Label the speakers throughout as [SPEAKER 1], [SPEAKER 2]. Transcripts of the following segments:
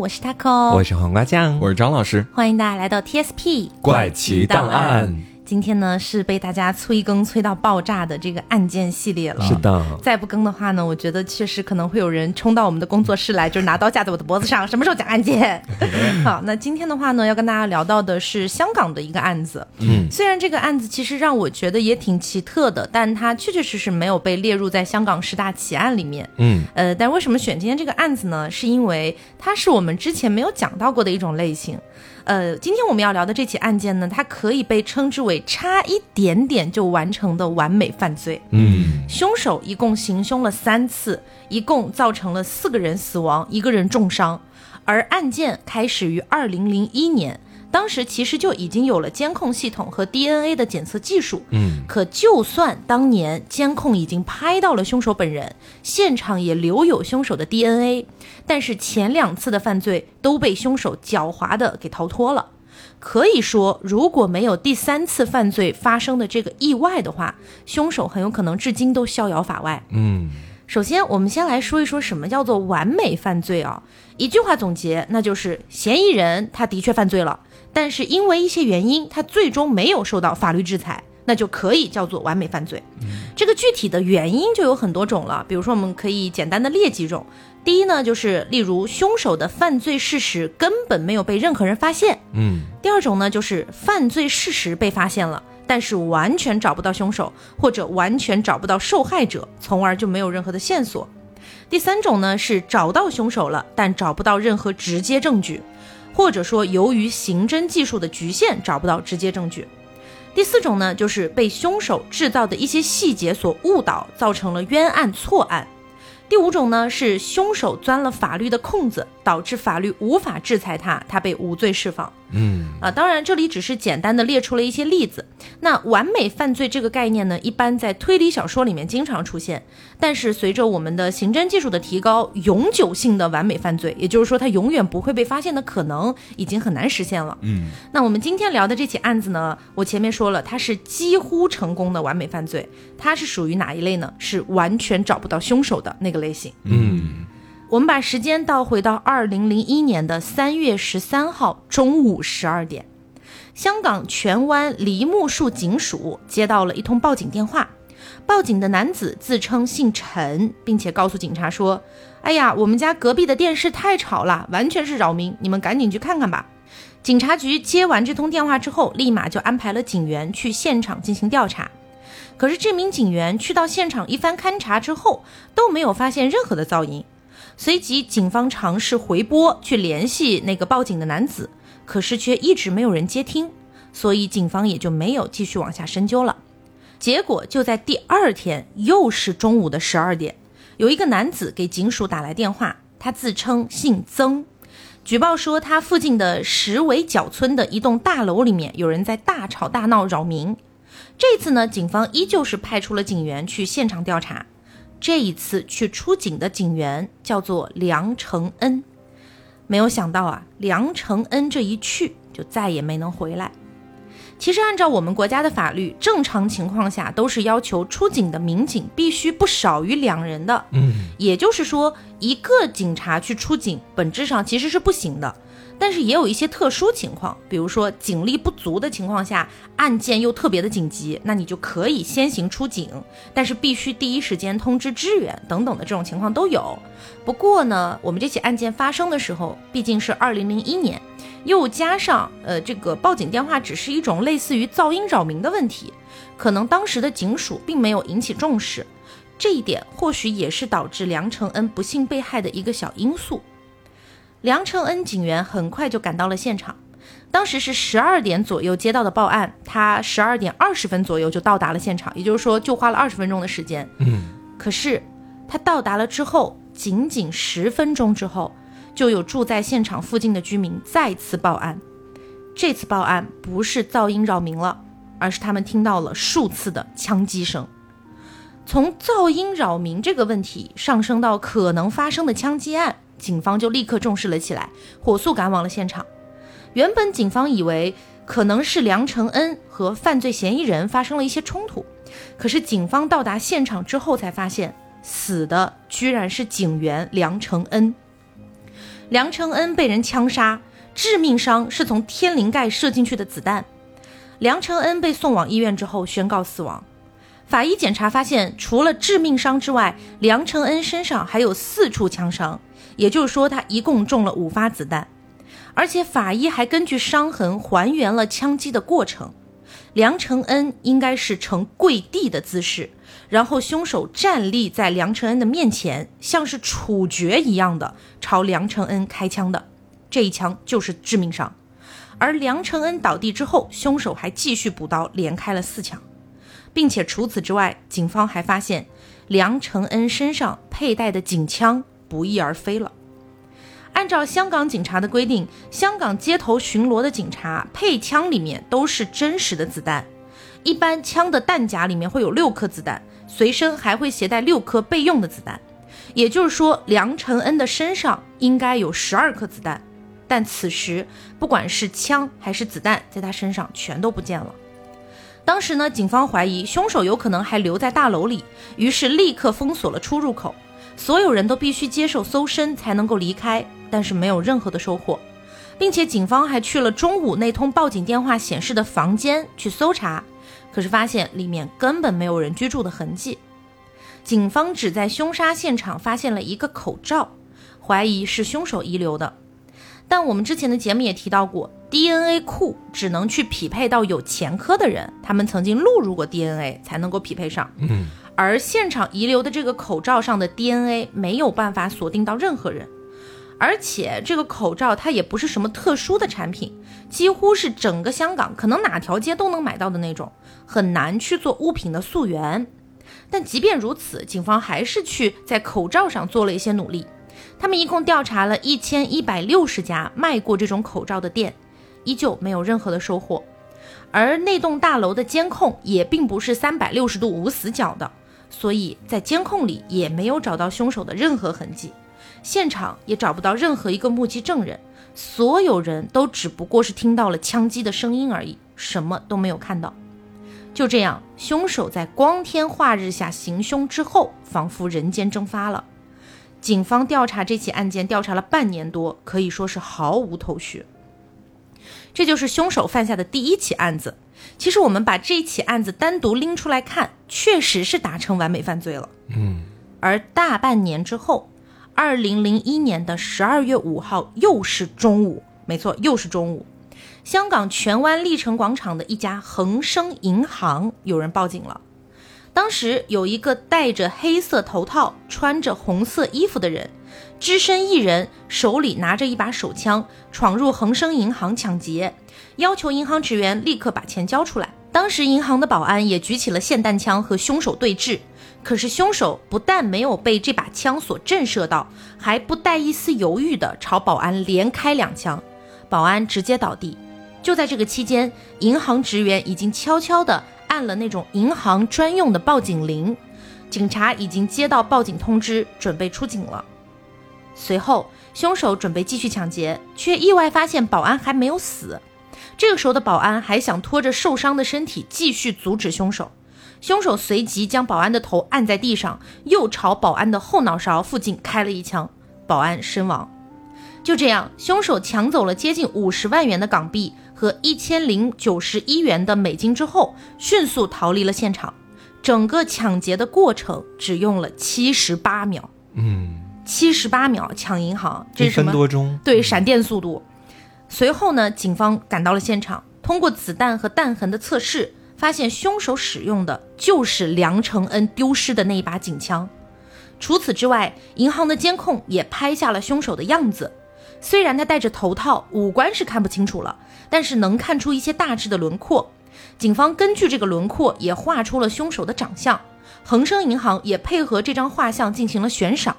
[SPEAKER 1] 我是 taco，
[SPEAKER 2] 我是黄瓜酱，
[SPEAKER 3] 我是张老师，
[SPEAKER 1] 欢迎大家来到 TSP
[SPEAKER 3] 怪奇档案。
[SPEAKER 1] 今天呢是被大家催更催到爆炸的这个案件系列了。
[SPEAKER 2] 是的，
[SPEAKER 1] 再不更的话呢，我觉得确实可能会有人冲到我们的工作室来，就是拿刀架在我的脖子上，什么时候讲案件？好，那今天的话呢，要跟大家聊到的是香港的一个案子。嗯，虽然这个案子其实让我觉得也挺奇特的，但它确确实实没有被列入在香港十大奇案里面。嗯，呃，但为什么选今天这个案子呢？是因为它是我们之前没有讲到过的一种类型。呃，今天我们要聊的这起案件呢，它可以被称之为差一点点就完成的完美犯罪。嗯，凶手一共行凶了三次，一共造成了四个人死亡，一个人重伤。而案件开始于二零零一年，当时其实就已经有了监控系统和 DNA 的检测技术。嗯，可就算当年监控已经拍到了凶手本人，现场也留有凶手的 DNA，但是前两次的犯罪都被凶手狡猾的给逃脱了。可以说，如果没有第三次犯罪发生的这个意外的话，凶手很有可能至今都逍遥法外。嗯。首先，我们先来说一说什么叫做完美犯罪啊？一句话总结，那就是嫌疑人他的确犯罪了，但是因为一些原因，他最终没有受到法律制裁，那就可以叫做完美犯罪。这个具体的原因就有很多种了，比如说我们可以简单的列几种。第一呢，就是例如凶手的犯罪事实根本没有被任何人发现。嗯。第二种呢，就是犯罪事实被发现了。但是完全找不到凶手，或者完全找不到受害者，从而就没有任何的线索。第三种呢是找到凶手了，但找不到任何直接证据，或者说由于刑侦技术的局限找不到直接证据。第四种呢就是被凶手制造的一些细节所误导，造成了冤案错案。第五种呢是凶手钻了法律的空子，导致法律无法制裁他，他被无罪释放。嗯啊，当然这里只是简单的列出了一些例子。那完美犯罪这个概念呢，一般在推理小说里面经常出现。但是随着我们的刑侦技术的提高，永久性的完美犯罪，也就是说它永远不会被发现的可能，已经很难实现了。嗯，那我们今天聊的这起案子呢，我前面说了，它是几乎成功的完美犯罪，它是属于哪一类呢？是完全找不到凶手的那个类型。嗯。我们把时间倒回到二零零一年的三月十三号中午十二点，香港荃湾梨木树警署接到了一通报警电话。报警的男子自称姓陈，并且告诉警察说：“哎呀，我们家隔壁的电视太吵了，完全是扰民，你们赶紧去看看吧。”警察局接完这通电话之后，立马就安排了警员去现场进行调查。可是这名警员去到现场一番勘查之后，都没有发现任何的噪音。随即，警方尝试回拨去联系那个报警的男子，可是却一直没有人接听，所以警方也就没有继续往下深究了。结果就在第二天，又是中午的十二点，有一个男子给警署打来电话，他自称姓曾，举报说他附近的石围角村的一栋大楼里面有人在大吵大闹扰民。这次呢，警方依旧是派出了警员去现场调查。这一次去出警的警员叫做梁承恩，没有想到啊，梁承恩这一去就再也没能回来。其实按照我们国家的法律，正常情况下都是要求出警的民警必须不少于两人的。嗯，也就是说，一个警察去出警，本质上其实是不行的。但是也有一些特殊情况，比如说警力不足的情况下，案件又特别的紧急，那你就可以先行出警，但是必须第一时间通知支援等等的这种情况都有。不过呢，我们这起案件发生的时候毕竟是二零零一年，又加上呃这个报警电话只是一种类似于噪音扰民的问题，可能当时的警署并没有引起重视，这一点或许也是导致梁承恩不幸被害的一个小因素。梁承恩警员很快就赶到了现场，当时是十二点左右接到的报案，他十二点二十分左右就到达了现场，也就是说就花了二十分钟的时间。嗯，可是他到达了之后，仅仅十分钟之后，就有住在现场附近的居民再次报案，这次报案不是噪音扰民了，而是他们听到了数次的枪击声。从噪音扰民这个问题上升到可能发生的枪击案。警方就立刻重视了起来，火速赶往了现场。原本警方以为可能是梁承恩和犯罪嫌疑人发生了一些冲突，可是警方到达现场之后才发现，死的居然是警员梁承恩。梁承恩被人枪杀，致命伤是从天灵盖射进去的子弹。梁承恩被送往医院之后宣告死亡。法医检查发现，除了致命伤之外，梁承恩身上还有四处枪伤，也就是说，他一共中了五发子弹。而且法医还根据伤痕还原了枪击的过程。梁承恩应该是呈跪地的姿势，然后凶手站立在梁承恩的面前，像是处决一样的朝梁承恩开枪的。这一枪就是致命伤。而梁承恩倒地之后，凶手还继续补刀，连开了四枪。并且除此之外，警方还发现梁承恩身上佩戴的警枪不翼而飞了。按照香港警察的规定，香港街头巡逻的警察配枪里面都是真实的子弹，一般枪的弹夹里面会有六颗子弹，随身还会携带六颗备用的子弹。也就是说，梁承恩的身上应该有十二颗子弹，但此时不管是枪还是子弹，在他身上全都不见了。当时呢，警方怀疑凶手有可能还留在大楼里，于是立刻封锁了出入口，所有人都必须接受搜身才能够离开，但是没有任何的收获，并且警方还去了中午那通报警电话显示的房间去搜查，可是发现里面根本没有人居住的痕迹。警方只在凶杀现场发现了一个口罩，怀疑是凶手遗留的。但我们之前的节目也提到过，DNA 库只能去匹配到有前科的人，他们曾经录入过 DNA 才能够匹配上。
[SPEAKER 3] 嗯，
[SPEAKER 1] 而现场遗留的这个口罩上的 DNA 没有办法锁定到任何人，而且这个口罩它也不是什么特殊的产品，几乎是整个香港可能哪条街都能买到的那种，很难去做物品的溯源。但即便如此，警方还是去在口罩上做了一些努力。他们一共调查了一千一百六十家卖过这种口罩的店，依旧没有任何的收获。而那栋大楼的监控也并不是三百六十度无死角的，所以在监控里也没有找到凶手的任何痕迹，现场也找不到任何一个目击证人，所有人都只不过是听到了枪击的声音而已，什么都没有看到。就这样，凶手在光天化日下行凶之后，仿佛人间蒸发了。警方调查这起案件调查了半年多，可以说是毫无头绪。这就是凶手犯下的第一起案子。其实我们把这起案子单独拎出来看，确实是达成完美犯罪了。
[SPEAKER 3] 嗯。
[SPEAKER 1] 而大半年之后，二零零一年的十二月五号，又是中午，没错，又是中午，香港荃湾丽城广场的一家恒生银行有人报警了。当时有一个戴着黑色头套、穿着红色衣服的人，只身一人，手里拿着一把手枪，闯入恒生银行抢劫，要求银行职员立刻把钱交出来。当时银行的保安也举起了霰弹枪和凶手对峙，可是凶手不但没有被这把枪所震慑到，还不带一丝犹豫地朝保安连开两枪，保安直接倒地。就在这个期间，银行职员已经悄悄地。按了那种银行专用的报警铃，警察已经接到报警通知，准备出警了。随后，凶手准备继续抢劫，却意外发现保安还没有死。这个时候的保安还想拖着受伤的身体继续阻止凶手，凶手随即将保安的头按在地上，又朝保安的后脑勺附近开了一枪，保安身亡。就这样，凶手抢走了接近五十万元的港币和一千零九十一元的美金之后，迅速逃离了现场。整个抢劫的过程只用了七十八秒。
[SPEAKER 3] 嗯，
[SPEAKER 1] 七十八秒抢银行，这是什么？
[SPEAKER 3] 多钟。
[SPEAKER 1] 对，闪电速度。随后呢，警方赶到了现场，通过子弹和弹痕的测试，发现凶手使用的就是梁承恩丢失的那一把警枪。除此之外，银行的监控也拍下了凶手的样子。虽然他戴着头套，五官是看不清楚了，但是能看出一些大致的轮廓。警方根据这个轮廓也画出了凶手的长相。恒生银行也配合这张画像进行了悬赏，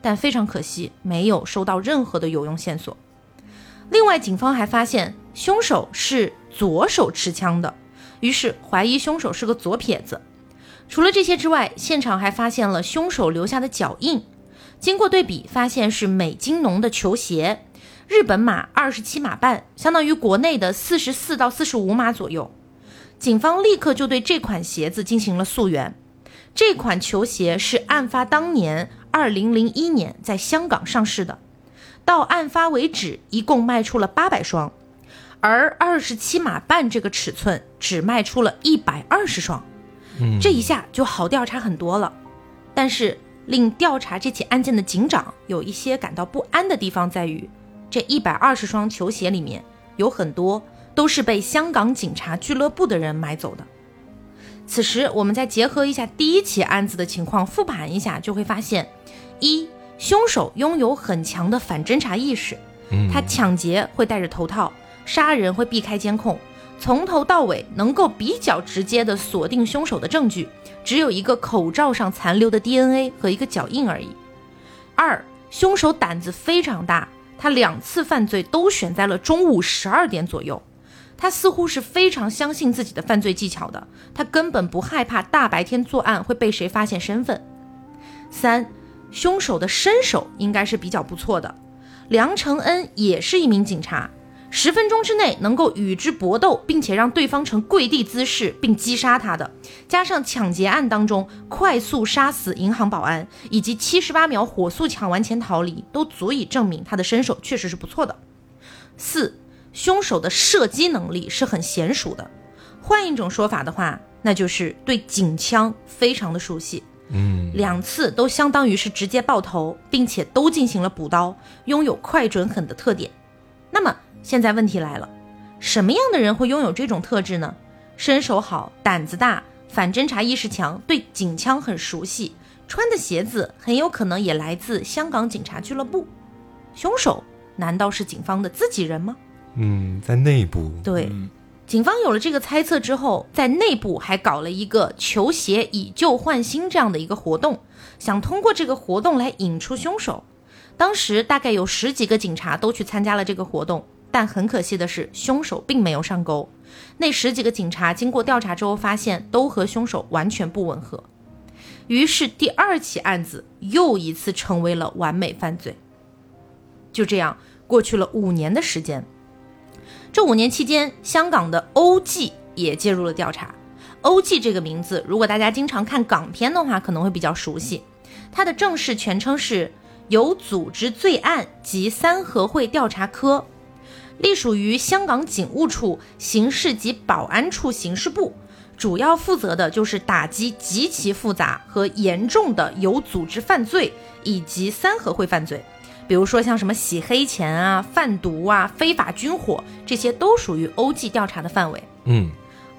[SPEAKER 1] 但非常可惜，没有收到任何的有用线索。另外，警方还发现凶手是左手持枪的，于是怀疑凶手是个左撇子。除了这些之外，现场还发现了凶手留下的脚印。经过对比，发现是美津浓的球鞋，日本码二十七码半，相当于国内的四十四到四十五码左右。警方立刻就对这款鞋子进行了溯源。这款球鞋是案发当年二零零一年在香港上市的，到案发为止，一共卖出了八百双，而二十七码半这个尺寸只卖出了一百二十双。这一下就好调查很多了。但是令调查这起案件的警长有一些感到不安的地方在于，这一百二十双球鞋里面有很多都是被香港警察俱乐部的人买走的。此时，我们再结合一下第一起案子的情况复盘一下，就会发现：一，凶手拥有很强的反侦查意识，他抢劫会戴着头套，杀人会避开监控，从头到尾能够比较直接的锁定凶手的证据，只有一个口罩上残留的 DNA 和一个脚印而已。二，凶手胆子非常大，他两次犯罪都选在了中午十二点左右。他似乎是非常相信自己的犯罪技巧的，他根本不害怕大白天作案会被谁发现身份。三，凶手的身手应该是比较不错的。梁承恩也是一名警察，十分钟之内能够与之搏斗，并且让对方呈跪地姿势并击杀他的，加上抢劫案当中快速杀死银行保安以及七十八秒火速抢完钱逃离，都足以证明他的身手确实是不错的。四。凶手的射击能力是很娴熟的，换一种说法的话，那就是对警枪非常的熟悉。嗯，两次都相当于是直接爆头，并且都进行了补刀，拥有快准狠的特点。那么现在问题来了，什么样的人会拥有这种特质呢？身手好，胆子大，反侦查意识强，对警枪很熟悉，穿的鞋子很有可能也来自香港警察俱乐部。凶手难道是警方的自己人吗？
[SPEAKER 3] 嗯，在内部
[SPEAKER 1] 对，警方有了这个猜测之后，在内部还搞了一个球鞋以旧换新这样的一个活动，想通过这个活动来引出凶手。当时大概有十几个警察都去参加了这个活动，但很可惜的是，凶手并没有上钩。那十几个警察经过调查之后，发现都和凶手完全不吻合。于是第二起案子又一次成为了完美犯罪。就这样过去了五年的时间。这五年期间，香港的 O.G. 也介入了调查。O.G. 这个名字，如果大家经常看港片的话，可能会比较熟悉。它的正式全称是有组织罪案及三合会调查科，隶属于香港警务处刑事及保安处刑事部，主要负责的就是打击极其复杂和严重的有组织犯罪以及三合会犯罪。比如说像什么洗黑钱啊、贩毒啊、非法军火，这些都属于欧记调查的范围。
[SPEAKER 3] 嗯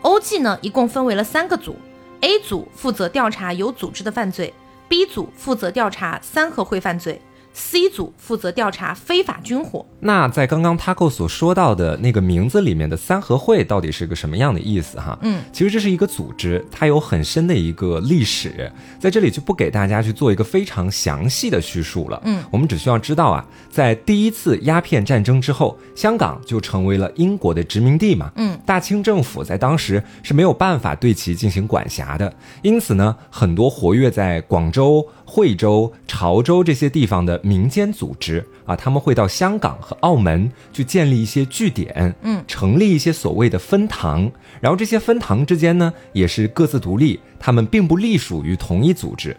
[SPEAKER 1] 欧记呢一共分为了三个组，A 组负责调查有组织的犯罪，B 组负责调查三合会犯罪。C 组负责调查非法军火。
[SPEAKER 3] 那在刚刚 Taco 所说到的那个名字里面的三合会到底是个什么样的意思？哈，
[SPEAKER 1] 嗯，
[SPEAKER 3] 其实这是一个组织，它有很深的一个历史，在这里就不给大家去做一个非常详细的叙述了。
[SPEAKER 1] 嗯，
[SPEAKER 3] 我们只需要知道啊，在第一次鸦片战争之后，香港就成为了英国的殖民地嘛。
[SPEAKER 1] 嗯，
[SPEAKER 3] 大清政府在当时是没有办法对其进行管辖的，因此呢，很多活跃在广州。惠州、潮州这些地方的民间组织啊，他们会到香港和澳门去建立一些据点，
[SPEAKER 1] 嗯，
[SPEAKER 3] 成立一些所谓的分堂，然后这些分堂之间呢，也是各自独立，他们并不隶属于同一组织。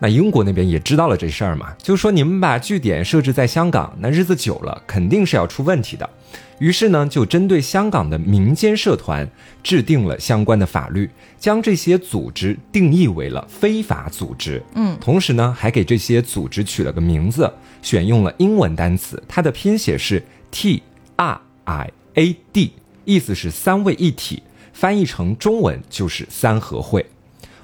[SPEAKER 3] 那英国那边也知道了这事儿嘛，就是说你们把据点设置在香港，那日子久了肯定是要出问题的。于是呢，就针对香港的民间社团制定了相关的法律，将这些组织定义为了非法组织。
[SPEAKER 1] 嗯，
[SPEAKER 3] 同时呢，还给这些组织取了个名字，选用了英文单词，它的拼写是 T R I A D，意思是三位一体，翻译成中文就是三合会。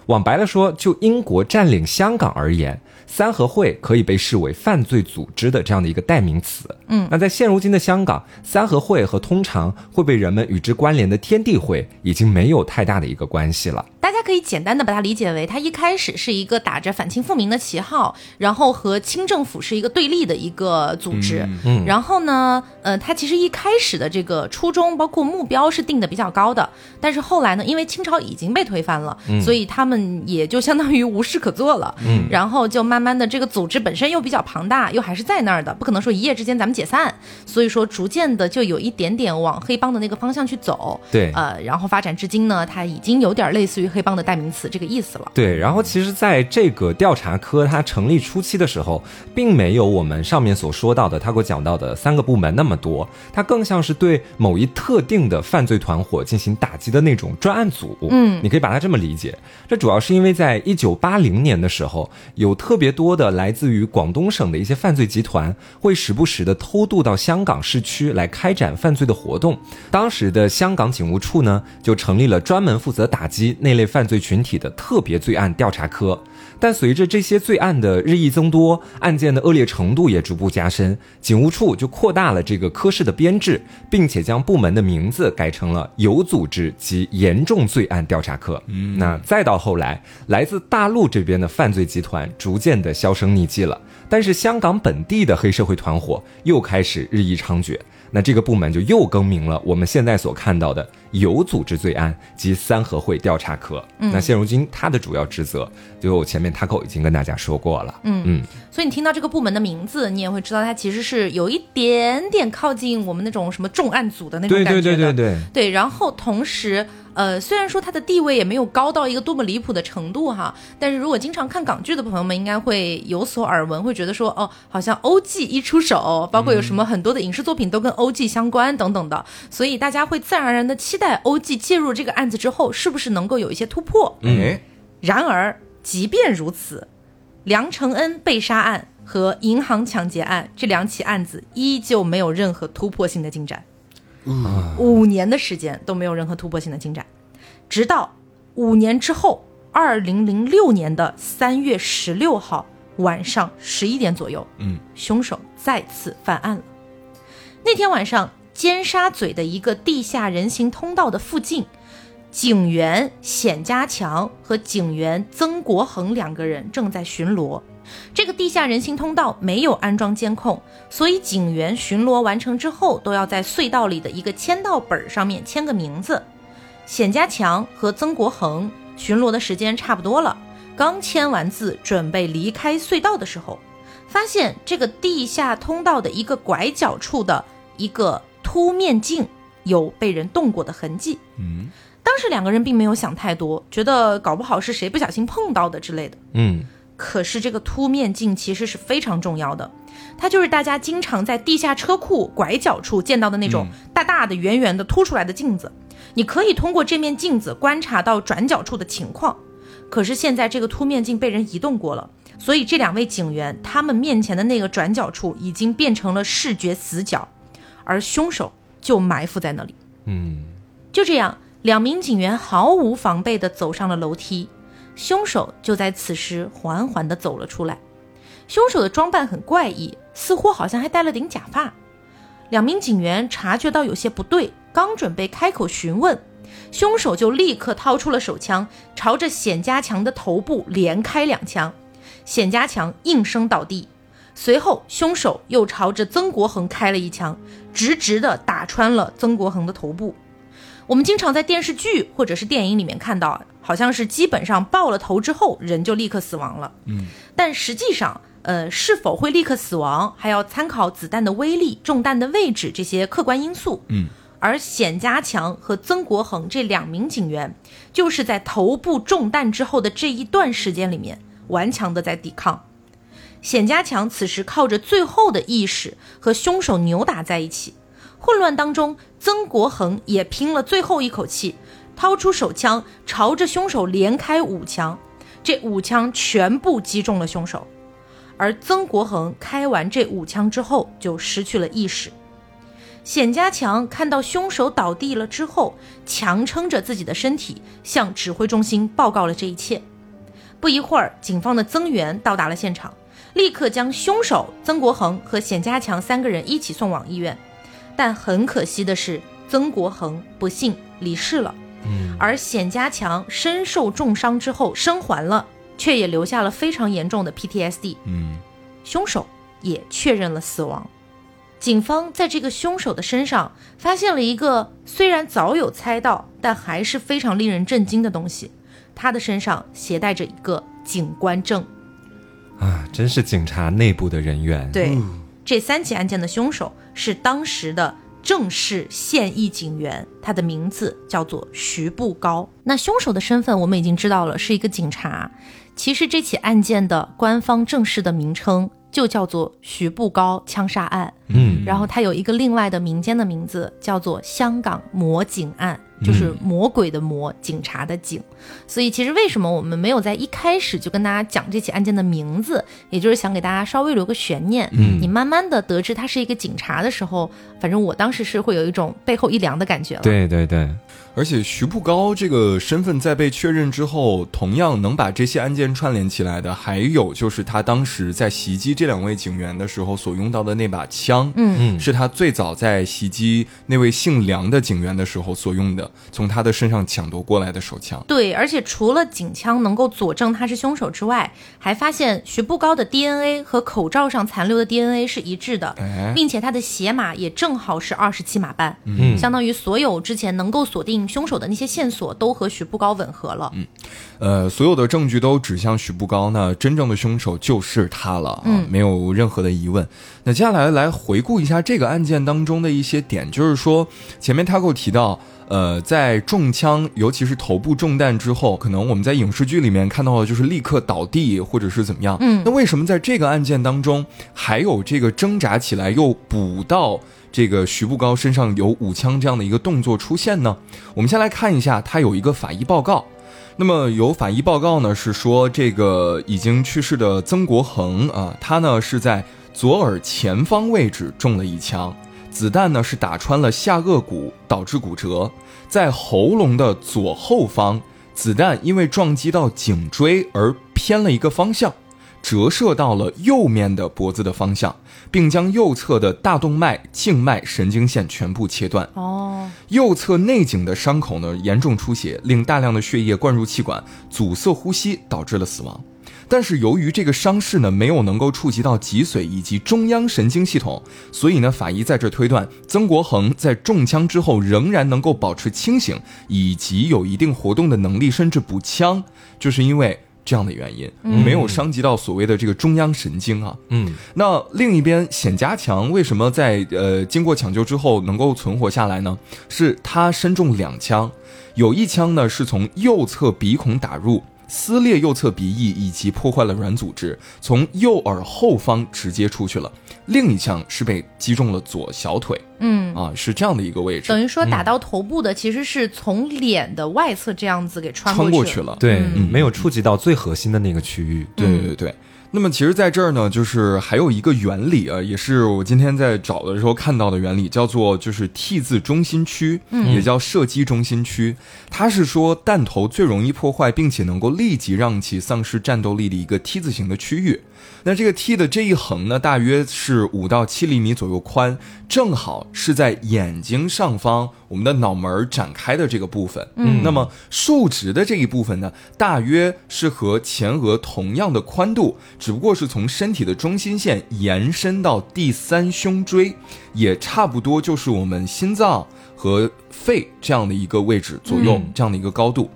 [SPEAKER 3] 往白了说，就英国占领香港而言。三合会可以被视为犯罪组织的这样的一个代名词。
[SPEAKER 1] 嗯，
[SPEAKER 3] 那在现如今的香港，三合会和通常会被人们与之关联的天地会已经没有太大的一个关系了。
[SPEAKER 1] 大家可以简单的把它理解为，它一开始是一个打着反清复明的旗号，然后和清政府是一个对立的一个组织。
[SPEAKER 3] 嗯，
[SPEAKER 1] 然后呢，呃，它其实一开始的这个初衷包括目标是定的比较高的，但是后来呢，因为清朝已经被推翻了，所以他们也就相当于无事可做了。
[SPEAKER 3] 嗯，
[SPEAKER 1] 然后就慢慢的这个组织本身又比较庞大，又还是在那儿的，不可能说一夜之间咱们解散，所以说逐渐的就有一点点往黑帮的那个方向去走。
[SPEAKER 3] 对，
[SPEAKER 1] 呃，然后发展至今呢，它已经有点类似于黑帮的代名词这个意思了。
[SPEAKER 3] 对，然后其实在这个调查科它成立初期的时候，并没有我们上面所说到的他给我讲到的三个部门那么多，它更像是对某一特定的犯罪团伙进行打击的那种专案组。嗯，你可以把它这么理解。这主要是因为在一九八零年的时候，有特别多的来自于广东省的一些犯罪集团会时不时的偷渡到香港市区来开展犯罪的活动。当时的香港警务处呢，就成立了专门负责打击那类犯罪群体的特别罪案调查科。但随着这些罪案的日益增多，案件的恶劣程度也逐步加深，警务处就扩大了这个科室的编制，并且将部门的名字改成了有组织及严重罪案调查科。嗯，那再到后来，来自大陆这边的犯罪集团逐渐的销声匿迹了，但是香港本地的黑社会团伙又开始日益猖獗。那这个部门就又更名了，我们现在所看到的有组织罪案及三合会调查科。那现如今它的主要职责，就前面 Taco 已经跟大家说过了。
[SPEAKER 1] 嗯嗯，所以你听到这个部门的名字，你也会知道它其实是有一点点靠近我们那种什么重案组的那种感觉的。
[SPEAKER 3] 对对对对对。
[SPEAKER 1] 对，然后同时。呃，虽然说他的地位也没有高到一个多么离谱的程度哈，但是如果经常看港剧的朋友们应该会有所耳闻，会觉得说哦，好像欧记一出手，包括有什么很多的影视作品都跟欧记相关等等的，所以大家会自然而然的期待欧记介入这个案子之后，是不是能够有一些突破？
[SPEAKER 3] 嗯。
[SPEAKER 1] 然而，即便如此，梁承恩被杀案和银行抢劫案这两起案子依旧没有任何突破性的进展。五年的时间都没有任何突破性的进展，直到五年之后，二零零六年的三月十六号晚上十一点左右，
[SPEAKER 3] 嗯，
[SPEAKER 1] 凶手再次犯案了。那天晚上，尖沙咀的一个地下人行通道的附近，警员冼家强和警员曾国恒两个人正在巡逻。这个地下人行通道没有安装监控，所以警员巡逻完成之后，都要在隧道里的一个签到本上面签个名字。冼家强和曾国恒巡逻的时间差不多了，刚签完字，准备离开隧道的时候，发现这个地下通道的一个拐角处的一个凸面镜有被人动过的痕迹。
[SPEAKER 3] 嗯，
[SPEAKER 1] 当时两个人并没有想太多，觉得搞不好是谁不小心碰到的之类的。
[SPEAKER 3] 嗯。
[SPEAKER 1] 可是这个凸面镜其实是非常重要的，它就是大家经常在地下车库拐角处见到的那种大大的、圆圆的凸出来的镜子。你可以通过这面镜子观察到转角处的情况。可是现在这个凸面镜被人移动过了，所以这两位警员他们面前的那个转角处已经变成了视觉死角，而凶手就埋伏在那里。
[SPEAKER 3] 嗯，
[SPEAKER 1] 就这样，两名警员毫无防备地走上了楼梯。凶手就在此时缓缓地走了出来。凶手的装扮很怪异，似乎好像还戴了顶假发。两名警员察觉到有些不对，刚准备开口询问，凶手就立刻掏出了手枪，朝着冼家强的头部连开两枪。冼家强应声倒地。随后，凶手又朝着曾国恒开了一枪，直直地打穿了曾国恒的头部。我们经常在电视剧或者是电影里面看到。好像是基本上爆了头之后，人就立刻死亡了。
[SPEAKER 3] 嗯，
[SPEAKER 1] 但实际上，呃，是否会立刻死亡，还要参考子弹的威力、中弹的位置这些客观因素。
[SPEAKER 3] 嗯，
[SPEAKER 1] 而冼家强和曾国恒这两名警员，就是在头部中弹之后的这一段时间里面，顽强的在抵抗。冼家强此时靠着最后的意识和凶手扭打在一起，混乱当中，曾国恒也拼了最后一口气。掏出手枪，朝着凶手连开五枪，这五枪全部击中了凶手。而曾国恒开完这五枪之后，就失去了意识。冼家强看到凶手倒地了之后，强撑着自己的身体，向指挥中心报告了这一切。不一会儿，警方的增援到达了现场，立刻将凶手曾国恒和冼家强三个人一起送往医院。但很可惜的是，曾国恒不幸离世了。而冼家强身受重伤之后生还了，却也留下了非常严重的 PTSD。
[SPEAKER 3] 嗯，
[SPEAKER 1] 凶手也确认了死亡。警方在这个凶手的身上发现了一个虽然早有猜到，但还是非常令人震惊的东西。他的身上携带着一个警官证。
[SPEAKER 3] 啊，真是警察内部的人员。
[SPEAKER 1] 对，这三起案件的凶手是当时的正式现役警员，他的名字叫做徐步高。那凶手的身份我们已经知道了，是一个警察。其实这起案件的官方正式的名称就叫做徐步高枪杀案。
[SPEAKER 3] 嗯，
[SPEAKER 1] 然后他有一个另外的民间的名字，叫做香港魔警案，就是魔鬼的魔，警察的警。所以其实为什么我们没有在一开始就跟大家讲这起案件的名字，也就是想给大家稍微留个悬念。
[SPEAKER 3] 嗯
[SPEAKER 1] 你慢慢的得知他是一个警察的时候，反正我当时是会有一种背后一凉的感觉了。
[SPEAKER 3] 对对对，
[SPEAKER 2] 而且徐步高这个身份在被确认之后，同样能把这些案件串联起来的，还有就是他当时在袭击这两位警员的时候所用到的那把枪。
[SPEAKER 1] 嗯
[SPEAKER 3] 嗯
[SPEAKER 2] 是他最早在袭击那位姓梁的警员的时候所用的，从他的身上抢夺过来的手枪。
[SPEAKER 1] 对，而且除了警枪能够佐证他是凶手之外，还发现徐步高的 DNA 和口罩上残留的 DNA 是一致的，
[SPEAKER 2] 哎，
[SPEAKER 1] 并且他的鞋码也正好是二十七码半，
[SPEAKER 3] 嗯
[SPEAKER 1] 相当于所有之前能够锁定凶手的那些线索都和徐步高吻合了。
[SPEAKER 2] 嗯呃，所有的证据都指向徐步高那，真正的凶手就是他了啊，
[SPEAKER 1] 嗯
[SPEAKER 2] 没有任何的疑问。那接下来来回顾一下这个案件当中的一些点，就是说前面他给我提到。呃，在中枪，尤其是头部中弹之后，可能我们在影视剧里面看到的就是立刻倒地，或者是怎么样。
[SPEAKER 1] 嗯
[SPEAKER 2] 那为什么在这个案件当中还有这个挣扎起来又补到这个徐步高身上有五枪这样的一个动作出现呢？我们先来看一下，他有一个法医报告。那么有法医报告呢，是说这个已经去世的曾国恒啊，他呢是在左耳前方位置中了一枪，子弹呢是打穿了下颚骨，导致骨折，在喉咙的左后方，子弹因为撞击到颈椎而偏了一个方向，折射到了右面的脖子的方向，并将右侧的大动脉、静脉神经线全部切断。
[SPEAKER 1] 哦，
[SPEAKER 2] 右侧内颈的伤口呢严重出血，令大量的血液灌入气管，阻塞呼吸，导致了死亡。但是由于这个伤势呢没有能够触及到脊髓以及中央神经系统，所以呢法医在这推断曾国恒在中枪之后仍然能够保持清醒，以及有一定活动的能力，甚至补枪，就是因为这样的原因，没有伤及到所谓的这个中央神经啊。
[SPEAKER 3] 嗯
[SPEAKER 2] 那另一边，显家强为什么在呃经过抢救之后能够存活下来呢？是他身中两枪，有一枪呢是从右侧鼻孔打入，撕裂右侧鼻翼以及破坏了软组织，从右耳后方直接出去了；另一枪是被击中了左小腿
[SPEAKER 1] 嗯，
[SPEAKER 2] 啊，是这样的一个位置
[SPEAKER 1] 等。于说打到头部的其实是从脸的外侧这样子给穿
[SPEAKER 2] 穿过去
[SPEAKER 1] 去了。
[SPEAKER 3] 对，
[SPEAKER 1] 嗯
[SPEAKER 3] 没有触及到最核心的那个区域。
[SPEAKER 2] 对对对。那么其实在这儿呢，就是还有一个原理啊，也是我今天在找的时候看到的原理，叫做就是 T 字中心区，也叫射击中心区。它是说弹头最容易破坏，并且能够立即让其丧失战斗力的一个 T 字形的区域。那这个 T 的这一横呢，大约是五到七厘米左右宽，正好是在眼睛上方我们的脑门儿展开的这个部分。
[SPEAKER 1] 嗯
[SPEAKER 2] 那么竖直的这一部分呢，大约是和前额同样的宽度，只不过是从身体的中心线延伸到第三胸椎，也差不多就是我们心脏和肺这样的一个位置左右，
[SPEAKER 3] 嗯
[SPEAKER 2] 这样的一个高度。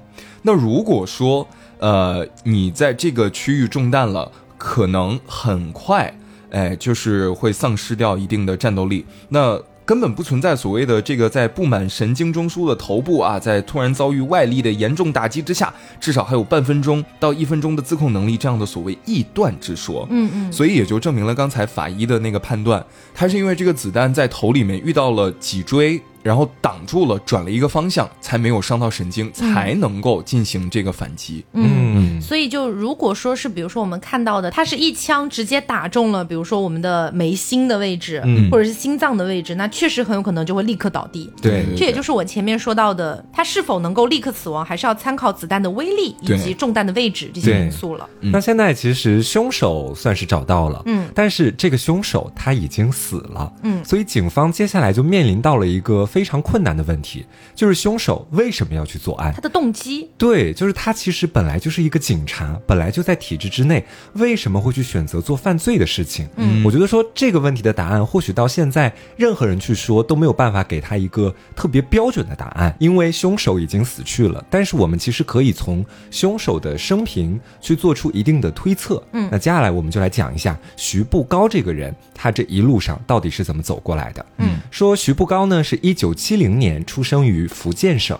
[SPEAKER 2] 那如果说呃你在这个区域中弹了，可能很快，哎，就是会丧失掉一定的战斗力。那根本不存在所谓的这个在布满神经中枢的头部啊，在突然遭遇外力的严重打击之下，至少还有半分钟到一分钟的自控能力这样的所谓臆断之说。
[SPEAKER 1] 嗯嗯，
[SPEAKER 2] 所以也就证明了刚才法医的那个判断，他是因为这个子弹在头里面遇到了脊椎，然后挡住了，转了一个方向，才没有伤到神经，才能够进行这个反击。
[SPEAKER 3] 嗯。
[SPEAKER 1] 所以就如果说是，比如说我们看到的，它是一枪直接打中了，比如说我们的眉心的位置，
[SPEAKER 3] 嗯。
[SPEAKER 1] 或者是心脏的位置，那确实很有可能就会立刻倒地。
[SPEAKER 3] 对
[SPEAKER 1] 这也就是我前面说到的，它是否能够立刻死亡，还是要参考子弹的威力以及中弹的位置这些因素了。
[SPEAKER 3] 那现在其实凶手算是找到了，
[SPEAKER 1] 嗯。
[SPEAKER 3] 但是这个凶手他已经死了，
[SPEAKER 1] 嗯。
[SPEAKER 3] 所以警方接下来就面临到了一个非常困难的问题，就是凶手为什么要去作案
[SPEAKER 1] 他？的动机，
[SPEAKER 3] 对，就是他其实本来就是一个警察，本来就在体制之内，为什么会去选择做犯罪的事情？嗯，我觉得说这个问题的答案，或许到现在任何人去说都没有办法给他一个特别标准的答案，因为凶手已经死去了。但是我们其实可以从凶手的生平去做出一定的推测。嗯，那接下来我们就来讲一下徐步高这个人，他这一路上到底是怎么走过来的。嗯，说徐步高呢是一九七零年出生于福建省。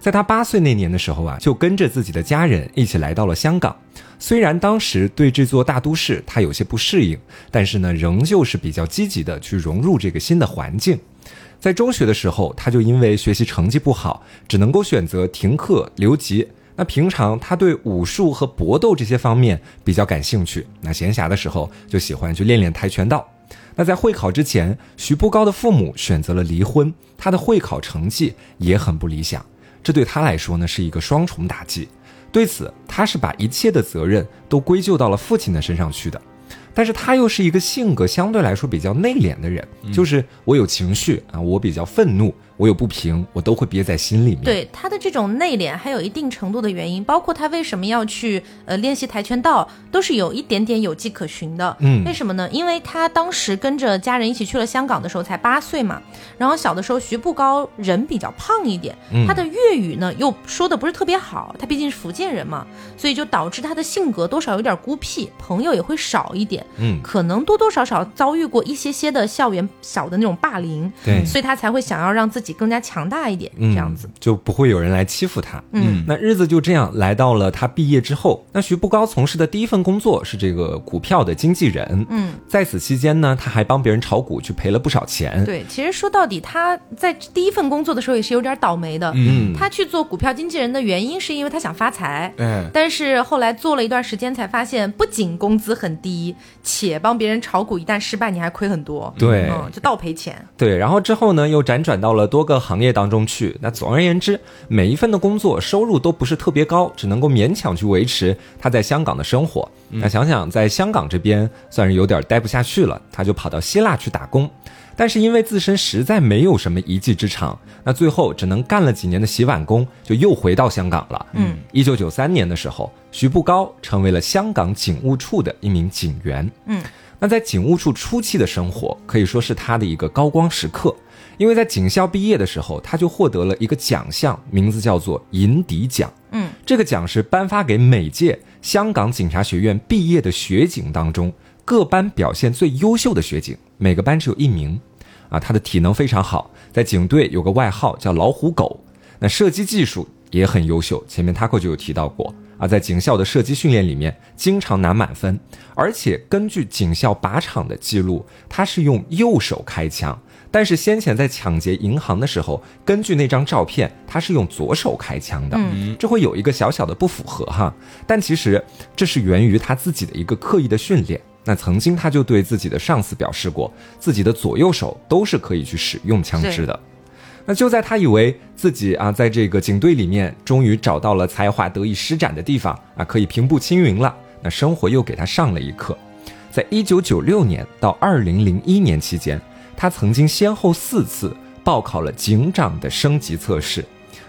[SPEAKER 3] 在他八岁那年的时候啊，就跟着自己的家人一起来到了香港。虽然当时对这座大都市他有些不适应，但是呢，仍旧是比较积极的去融入这个新的环境。在中学的时候，他就因为学习成绩不好，只能够选择停课留级。那平常他对武术和搏斗这些方面比较感兴趣，那闲暇的时候就喜欢去练练跆拳道。那在会考之前，徐步高的父母选择了离婚，他的会考成绩也很不理想，这对他来说呢是一个双重打击。对此，他是把一切的责任都归咎到了父亲的身上去的。但是他又是一个性格相对来说比较内敛的人，就是我有情绪啊，我比较愤怒，我有不平，我都会憋在心里面。
[SPEAKER 1] 对他的这种内敛，还有一定程度的原因，包括他为什么要去呃练习跆拳道，都是有一点点有迹可循的。
[SPEAKER 3] 嗯
[SPEAKER 1] 为什么呢？因为他当时跟着家人一起去了香港的时候才八岁嘛，然后小的时候徐步高人比较胖一点，
[SPEAKER 3] 嗯
[SPEAKER 1] 他的粤语呢又说的不是特别好，他毕竟是福建人嘛，所以就导致他的性格多少有点孤僻，朋友也会少一点。
[SPEAKER 3] 嗯，
[SPEAKER 1] 可能多多少少遭遇过一些些的校园小的那种霸凌，
[SPEAKER 3] 对
[SPEAKER 1] 所以他才会想要让自己更加强大一点，
[SPEAKER 3] 嗯
[SPEAKER 1] 这样子。
[SPEAKER 3] 就不会有人来欺负他。
[SPEAKER 1] 嗯
[SPEAKER 3] 那日子就这样来到了他毕业之后。那徐步高从事的第一份工作是这个股票的经纪人。
[SPEAKER 1] 嗯，
[SPEAKER 3] 在此期间呢，他还帮别人炒股，去赔了不少钱。
[SPEAKER 1] 对，其实说到底，他在第一份工作的时候也是有点倒霉的。
[SPEAKER 3] 嗯
[SPEAKER 1] 他去做股票经纪人的原因是因为他想发财。
[SPEAKER 2] 嗯，
[SPEAKER 1] 但是后来做了一段时间，才发现不仅工资很低，且帮别人炒股一旦失败，你还亏很多。
[SPEAKER 3] 对
[SPEAKER 1] 嗯，就倒赔钱。
[SPEAKER 3] 对，然后之后呢，又辗转到了多个行业当中去。那总而言之，每一份的工作收入都不是特别高，只能够勉强去维持他在香港的生活。那想想在香港这边算是有点待不下去了，他就跑到希腊去打工。但是因为自身实在没有什么一技之长，那最后只能干了几年的洗碗工，就又回到香港了。
[SPEAKER 1] 嗯，
[SPEAKER 3] 一九九三年的时候，徐步高成为了香港警务处的一名警员。
[SPEAKER 1] 嗯，
[SPEAKER 3] 那在警务处初期的生活可以说是他的一个高光时刻，因为在警校毕业的时候，他就获得了一个奖项，名字叫做银笛奖。
[SPEAKER 1] 嗯，
[SPEAKER 3] 这个奖是颁发给每届香港警察学院毕业的学警当中各班表现最优秀的学警，每个班只有一名。啊，他的体能非常好，在警队有个外号叫“老虎狗”。那射击技术也很优秀，前面 Taco 就有提到过啊，在警校的射击训练里面经常拿满分，而且根据警校靶场的记录，他是用右手开枪。但是先前在抢劫银行的时候，根据那张照片，他是用左手开枪的，
[SPEAKER 1] 嗯
[SPEAKER 3] 这会有一个小小的不符合哈。但其实这是源于他自己的一个刻意的训练。那曾经他就对自己的上司表示过，自己的左右手都是可以去使用枪支的。那就在他以为自己啊，在这个警队里面终于找到了才华得以施展的地方啊，可以平步青云了。那生活又给他上了一课。在一九九六年到二零零一年期间，他曾经先后四次报考了警长的升级测试。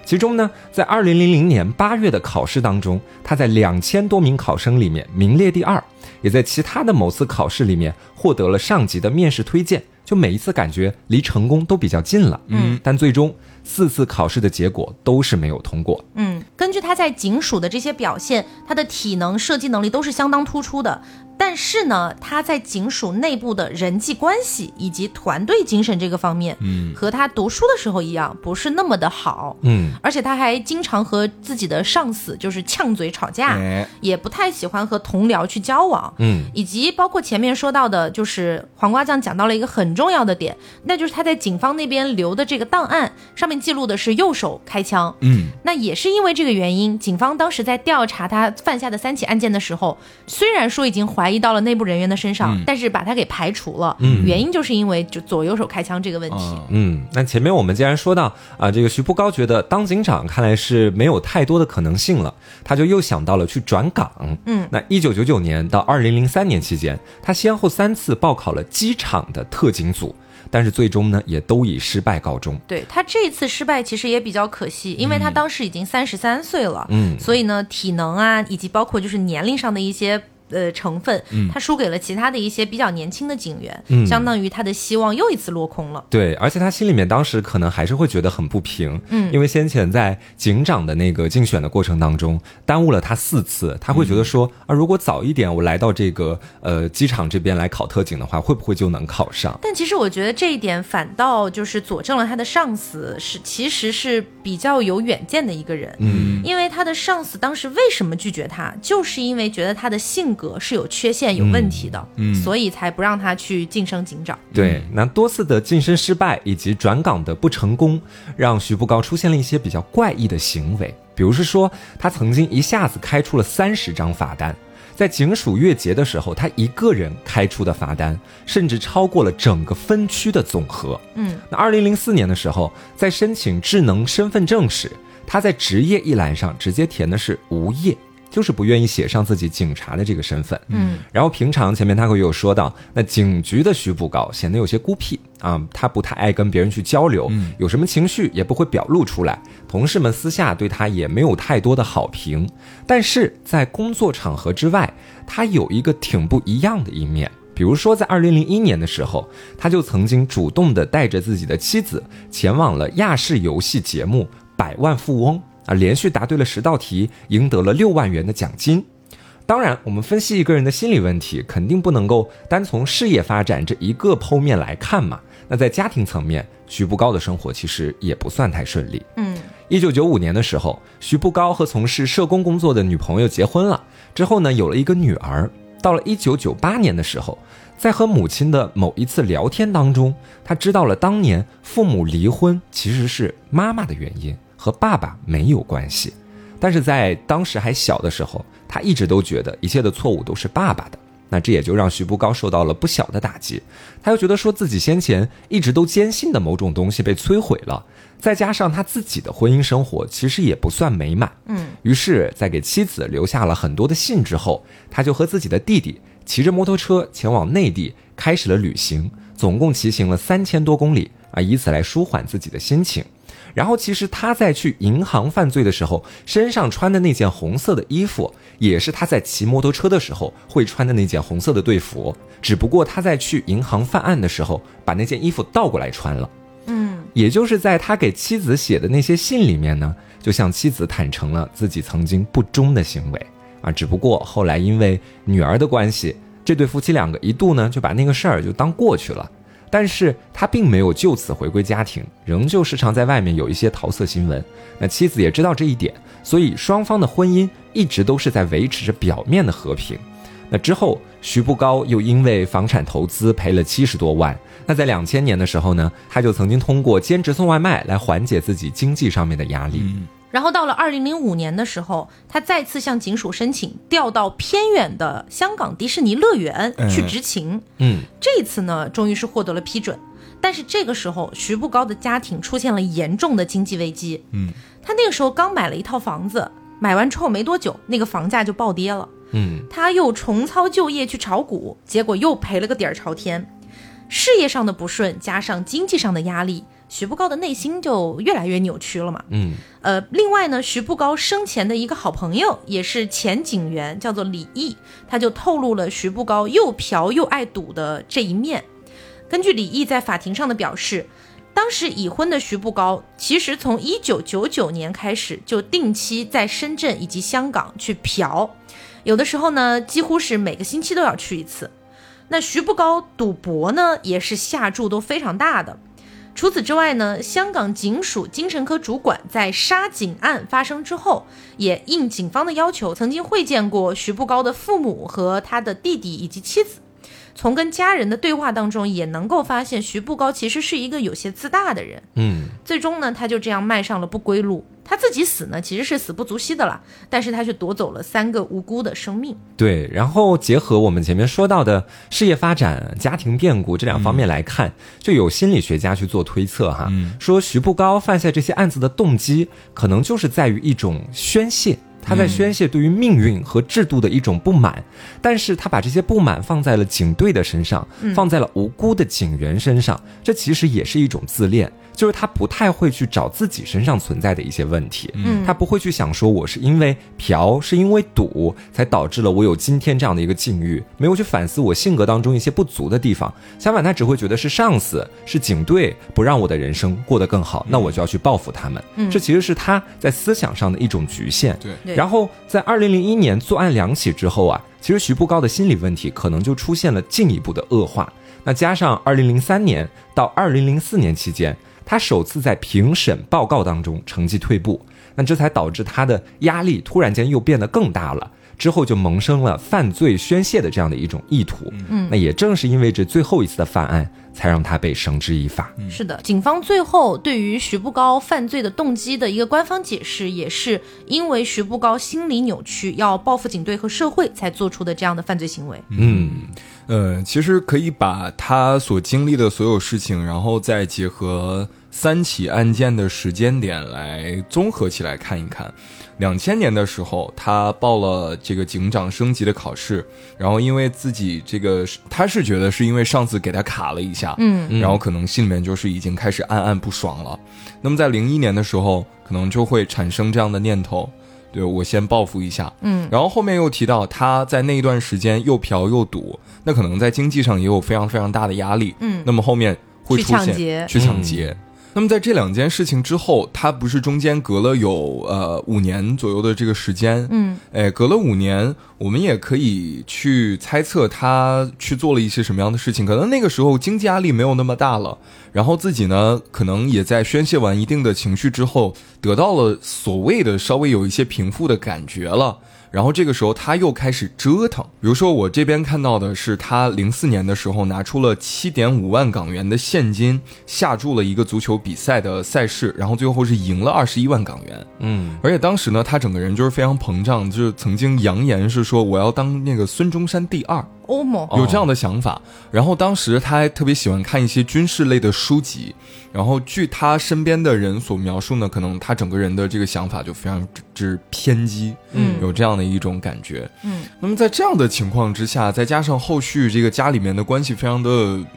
[SPEAKER 3] 其中呢，在二零零零年八月的考试当中，他在两千多名考生里面名列第二，也在其他的某次考试里面获得了上级的面试推荐。就每一次感觉离成功都比较近了，
[SPEAKER 1] 嗯，
[SPEAKER 3] 但最终四次考试的结果都是没有通过。
[SPEAKER 1] 嗯，根据他在警署的这些表现，他的体能、射击能力都是相当突出的。但是呢，他在警署内部的人际关系以及团队精神这个方面，
[SPEAKER 2] 嗯，
[SPEAKER 1] 和他读书的时候一样，不是那么的好。
[SPEAKER 3] 嗯，
[SPEAKER 1] 而且他还经常和自己的上司就是呛嘴吵架，
[SPEAKER 2] 哎，
[SPEAKER 1] 也不太喜欢和同僚去交往。
[SPEAKER 3] 嗯，
[SPEAKER 1] 以及包括前面说到的，就是黄瓜酱讲到了一个很重要的点，那就是他在警方那边留的这个档案上面记录的是右手开枪。
[SPEAKER 2] 嗯，
[SPEAKER 1] 那也是因为这个原因，警方当时在调查他犯下的三起案件的时候，虽然说已经怀疑到了内部人员的身上，
[SPEAKER 2] 嗯
[SPEAKER 1] 但是把他给排除了。
[SPEAKER 3] 嗯
[SPEAKER 1] 原因就是因为就左右手开枪这个问题。
[SPEAKER 2] 啊
[SPEAKER 3] 嗯，那前面我们既然说到啊，这个徐步高觉得当警长看来是没有太多的可能性了，他就又想到了去转岗。
[SPEAKER 1] 嗯，
[SPEAKER 3] 那一九九九年到二零零三年期间，他先后三次报考了机场的特警组。但是最终呢也都以失败告终。
[SPEAKER 1] 对他这一次失败其实也比较可惜，因为他当时已经三十三岁了，
[SPEAKER 3] 嗯
[SPEAKER 1] 所以呢体能啊以及包括就是年龄上的一些。呃，成分，他输给了其他的一些比较年轻的警员，
[SPEAKER 3] 嗯。
[SPEAKER 1] 相当于他的希望又一次落空了。
[SPEAKER 3] 对，而且他心里面当时可能还是会觉得很不平，
[SPEAKER 1] 嗯。
[SPEAKER 3] 因为先前在警长的那个竞选的过程当中耽误了他四次，他会觉得说、啊，如果早一点我来到这个呃机场这边来考特警的话，会不会就能考上？
[SPEAKER 1] 但其实我觉得这一点反倒就是佐证了他的上司是其实是比较有远见的一个人，
[SPEAKER 3] 嗯，
[SPEAKER 1] 因为他的上司当时为什么拒绝他，就是因为觉得他的性格是有缺陷、有问题的，
[SPEAKER 2] 嗯
[SPEAKER 1] 所以才不让他去晋升警长。
[SPEAKER 3] 对，那多次的晋升失败以及转岗的不成功，让徐步高出现了一些比较怪异的行为，比如是说他曾经一下子开出了三十张罚单。在警署月结的时候，他一个人开出的罚单，甚至超过了整个分区的总和。
[SPEAKER 1] 嗯，
[SPEAKER 3] 那二零零四年的时候，在申请智能身份证时，他在职业一栏上直接填的是无业，就是不愿意写上自己警察的这个身份。
[SPEAKER 1] 嗯，
[SPEAKER 3] 然后平常前面他会有说到，那警局的徐步高显得有些孤僻啊，他不太爱跟别人去交流，
[SPEAKER 2] 嗯
[SPEAKER 3] 有什么情绪也不会表露出来，同事们私下对他也没有太多的好评。但是在工作场合之外，他有一个挺不一样的一面。比如说，在二零零一年的时候，他就曾经主动的带着自己的妻子前往了亚视游戏节目《百万富翁》啊，连续答对了十道题，赢得了六万元的奖金。当然，我们分析一个人的心理问题，肯定不能够单从事业发展这一个剖面来看嘛。那在家庭层面，徐步高的生活其实也不算太顺利。
[SPEAKER 1] 嗯，
[SPEAKER 3] 一九九五年的时候，徐步高和从事社工工作的女朋友结婚了，之后呢，有了一个女儿。到了一九九八年的时候，在和母亲的某一次聊天当中，他知道了当年父母离婚其实是妈妈的原因，和爸爸没有关系。但是在当时还小的时候，他一直都觉得一切的错误都是爸爸的。那这也就让徐步高受到了不小的打击，他又觉得说自己先前一直都坚信的某种东西被摧毁了，再加上他自己的婚姻生活其实也不算美满，
[SPEAKER 1] 嗯，
[SPEAKER 3] 于是，在给妻子留下了很多的信之后，他就和自己的弟弟骑着摩托车前往内地，开始了旅行，总共骑行了三千多公里啊，以此来舒缓自己的心情。然后，其实他在去银行犯罪的时候，身上穿的那件红色的衣服，也是他在骑摩托车的时候会穿的那件红色的队服。只不过他在去银行犯案的时候，把那件衣服倒过来穿了。
[SPEAKER 1] 嗯，
[SPEAKER 3] 也就是在他给妻子写的那些信里面呢，就向妻子坦诚了自己曾经不忠的行为啊。只不过后来因为女儿的关系，这对夫妻两个一度呢就把那个事儿就当过去了。但是他并没有就此回归家庭，仍旧时常在外面有一些桃色新闻。那妻子也知道这一点，所以双方的婚姻一直都是在维持着表面的和平。那之后，徐步高又因为房产投资赔了七十多万。那在两千年的时候呢，他就曾经通过兼职送外卖来缓解自己经济上面的压力。
[SPEAKER 1] 然后到了二零零五年的时候，他再次向警署申请调到偏远的香港迪士尼乐园去执勤。
[SPEAKER 3] 嗯，
[SPEAKER 1] 这次呢，终于是获得了批准。但是这个时候，徐步高的家庭出现了严重的经济危机。
[SPEAKER 2] 嗯，
[SPEAKER 1] 他那个时候刚买了一套房子，买完之后没多久，那个房价就暴跌了。
[SPEAKER 3] 嗯，
[SPEAKER 1] 他又重操旧业去炒股，结果又赔了个底儿朝天。事业上的不顺，加上经济上的压力，徐步高的内心就越来越扭曲了嘛。
[SPEAKER 3] 嗯，
[SPEAKER 1] 呃，另外呢，徐步高生前的一个好朋友，也是前警员，叫做李毅，他就透露了徐步高又嫖又爱赌的这一面。根据李毅在法庭上的表示，当时已婚的徐步高，其实从一九九九年开始就定期在深圳以及香港去嫖，有的时候呢，几乎是每个星期都要去一次。那徐步高赌博呢，也是下注都非常大的。除此之外呢，香港警署精神科主管在杀警案发生之后，也应警方的要求，曾经会见过徐步高的父母和他的弟弟以及妻子。从跟家人的对话当中，也能够发现徐步高其实是一个有些自大的人。
[SPEAKER 3] 嗯，
[SPEAKER 1] 最终呢，他就这样迈上了不归路。他自己死呢，其实是死不足惜的啦，但是他却夺走了三个无辜的生命。
[SPEAKER 3] 对。然后结合我们前面说到的事业发展、家庭变故这两方面来看，就有心理学家去做推测哈，说徐步高犯下这些案子的动机，可能就是在于一种宣泄。他在宣泄对于命运和制度的一种不满，但是他把这些不满放在了警队的身上，放在了无辜的警员身上，这其实也是一种自恋。就是他不太会去找自己身上存在的一些问题，
[SPEAKER 1] 嗯
[SPEAKER 3] 他不会去想说我是因为嫖，是因为赌才导致了我有今天这样的一个境遇，没有去反思我性格当中一些不足的地方。相反，他只会觉得是上司、是警队不让我的人生过得更好，那我就要去报复他们。嗯这其实是他在思想上的一种局限。
[SPEAKER 2] 对
[SPEAKER 1] 对
[SPEAKER 3] 然后在二零零一年作案两起之后啊，其实徐步高的心理问题可能就出现了进一步的恶化。那加上二零零三年到二零零四年期间，他首次在评审报告当中成绩退步，那这才导致他的压力突然间又变得更大了。之后就萌生了犯罪宣泄的这样的一种意图。嗯，那也正是因为这最后一次的犯案，才让他被绳之以法。
[SPEAKER 1] 是的，警方最后对于徐步高犯罪的动机的一个官方解释，也是因为徐步高心理扭曲，要报复警队和社会才做出的这样的犯罪行为。
[SPEAKER 3] 嗯，
[SPEAKER 2] 呃，其实可以把他所经历的所有事情，然后再结合三起案件的时间点来综合起来看一看。两千年的时候，他报了这个警长升级的考试，然后因为自己这个，他是觉得是因为上次给他卡了一下，
[SPEAKER 1] 嗯，
[SPEAKER 2] 然后可能心里面就是已经开始暗暗不爽了。那么在零一年的时候，可能就会产生这样的念头，对我先报复一下，
[SPEAKER 1] 嗯，
[SPEAKER 2] 然后后面又提到他在那一段时间又嫖又赌，那可能在经济上也有非常非常大的压力，
[SPEAKER 1] 嗯。
[SPEAKER 2] 那么后面会出现
[SPEAKER 1] 抢劫。
[SPEAKER 2] 去抢劫。那么在这两件事情之后，他不是中间隔了有呃五年左右的这个时间，
[SPEAKER 1] 嗯，
[SPEAKER 2] 哎，隔了五年，我们也可以去猜测他去做了一些什么样的事情。可能那个时候经济压力没有那么大了，然后自己呢，可能也在宣泄完一定的情绪之后，得到了所谓的稍微有一些平复的感觉了。然后这个时候他又开始折腾，比如说我这边看到的是他零四年的时候拿出了七点五万港元的现金下注了一个足球比赛的赛事，然后最后是赢了二十一万港元。
[SPEAKER 3] 嗯，
[SPEAKER 2] 而且当时呢，他整个人就是非常膨胀，就是曾经扬言是说我要当那个孙中山第二，
[SPEAKER 1] 欧某，
[SPEAKER 2] 有这样的想法。然后当时他还特别喜欢看一些军事类的书籍。然后据他身边的人所描述呢，可能他整个人的这个想法就非常之偏激，
[SPEAKER 1] 嗯。
[SPEAKER 2] 有这样的一种感觉。
[SPEAKER 1] 嗯，
[SPEAKER 2] 那么在这样的情况之下，再加上后续这个家里面的关系非常的